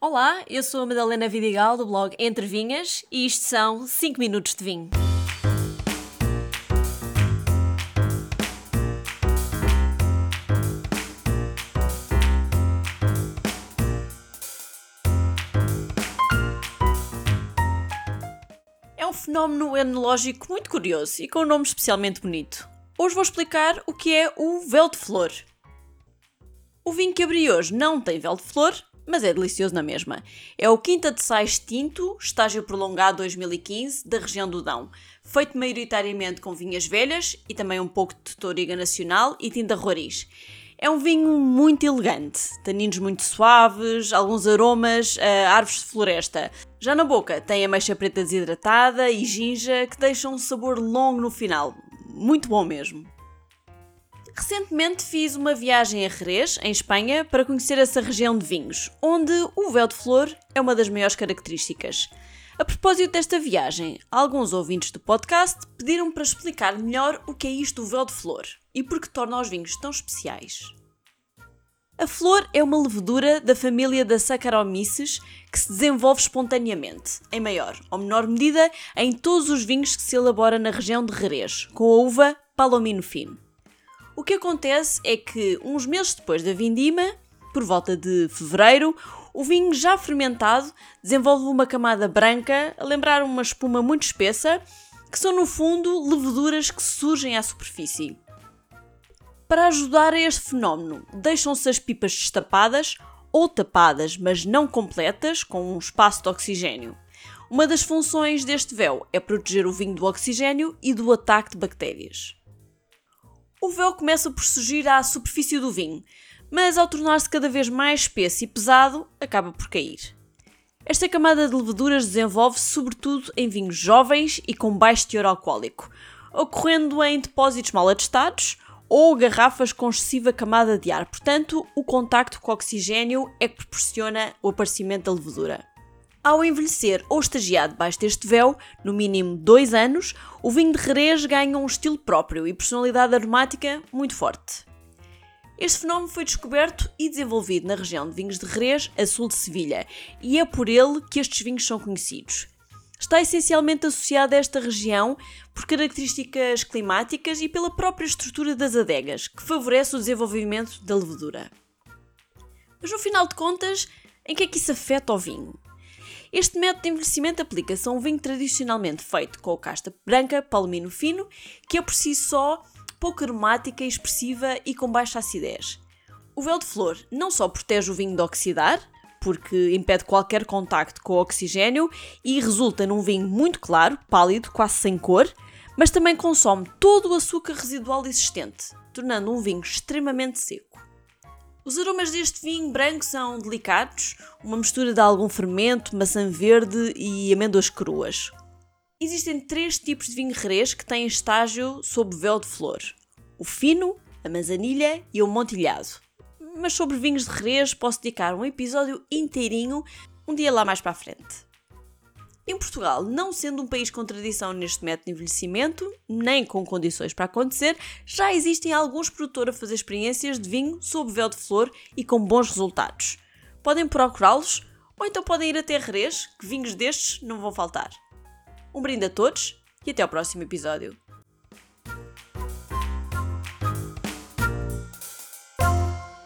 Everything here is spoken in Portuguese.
Olá, eu sou a Madalena Vidigal do blog Entre Vinhas e isto são 5 minutos de vinho. É um fenómeno enológico muito curioso e com um nome especialmente bonito. Hoje vou explicar o que é o véu de flor. O vinho que abri hoje não tem véu de flor, mas é delicioso na mesma. É o Quinta de Sais Tinto, estágio prolongado 2015, da região do Dão, feito maioritariamente com vinhas velhas e também um pouco de Toriga Nacional e tinta roriz. É um vinho muito elegante, taninos muito suaves, alguns aromas a árvores de floresta. Já na boca tem ameixa preta desidratada e ginja que deixam um sabor longo no final. Muito bom mesmo. Recentemente fiz uma viagem a Jerez, em Espanha, para conhecer essa região de vinhos, onde o véu de flor é uma das maiores características. A propósito desta viagem, alguns ouvintes do podcast pediram para explicar melhor o que é isto do véu de flor e por que torna os vinhos tão especiais. A flor é uma levedura da família da Saccharomyces que se desenvolve espontaneamente, em maior ou menor medida, em todos os vinhos que se elabora na região de Jerez, com a uva Palomino Fino. O que acontece é que, uns meses depois da vindima, por volta de fevereiro, o vinho já fermentado desenvolve uma camada branca, a lembrar uma espuma muito espessa, que são no fundo leveduras que surgem à superfície. Para ajudar a este fenómeno, deixam-se as pipas destapadas ou tapadas, mas não completas, com um espaço de oxigênio. Uma das funções deste véu é proteger o vinho do oxigênio e do ataque de bactérias. O véu começa por surgir à superfície do vinho, mas ao tornar-se cada vez mais espesso e pesado, acaba por cair. Esta camada de leveduras desenvolve-se sobretudo em vinhos jovens e com baixo teor alcoólico, ocorrendo em depósitos mal atestados ou garrafas com excessiva camada de ar. Portanto, o contacto com o oxigênio é que proporciona o aparecimento da levedura. Ao envelhecer ou estagiar debaixo deste véu, no mínimo dois anos, o vinho de Jerez ganha um estilo próprio e personalidade aromática muito forte. Este fenómeno foi descoberto e desenvolvido na região de vinhos de Jerez, a sul de Sevilha, e é por ele que estes vinhos são conhecidos. Está essencialmente associado a esta região por características climáticas e pela própria estrutura das adegas, que favorece o desenvolvimento da levedura. Mas no final de contas, em que é que isso afeta o vinho? Este método de envelhecimento aplica-se a um vinho tradicionalmente feito com casta branca, palomino fino, que é por si só pouco aromática, expressiva e com baixa acidez. O véu de flor não só protege o vinho de oxidar, porque impede qualquer contacto com o oxigênio e resulta num vinho muito claro, pálido, quase sem cor, mas também consome todo o açúcar residual existente, tornando um vinho extremamente seco. Os aromas deste vinho branco são delicados, uma mistura de algum fermento, maçã verde e amêndoas cruas. Existem três tipos de vinho rerês que têm estágio sob véu de flor: o fino, a manzanilha e o montilhado. Mas sobre vinhos de rerês posso dedicar um episódio inteirinho um dia lá mais para a frente. Em Portugal, não sendo um país com tradição neste método de envelhecimento, nem com condições para acontecer, já existem alguns produtores a fazer experiências de vinho sob véu de flor e com bons resultados. Podem procurá-los ou então podem ir até Jerez, que vinhos destes não vão faltar. Um brinde a todos e até ao próximo episódio.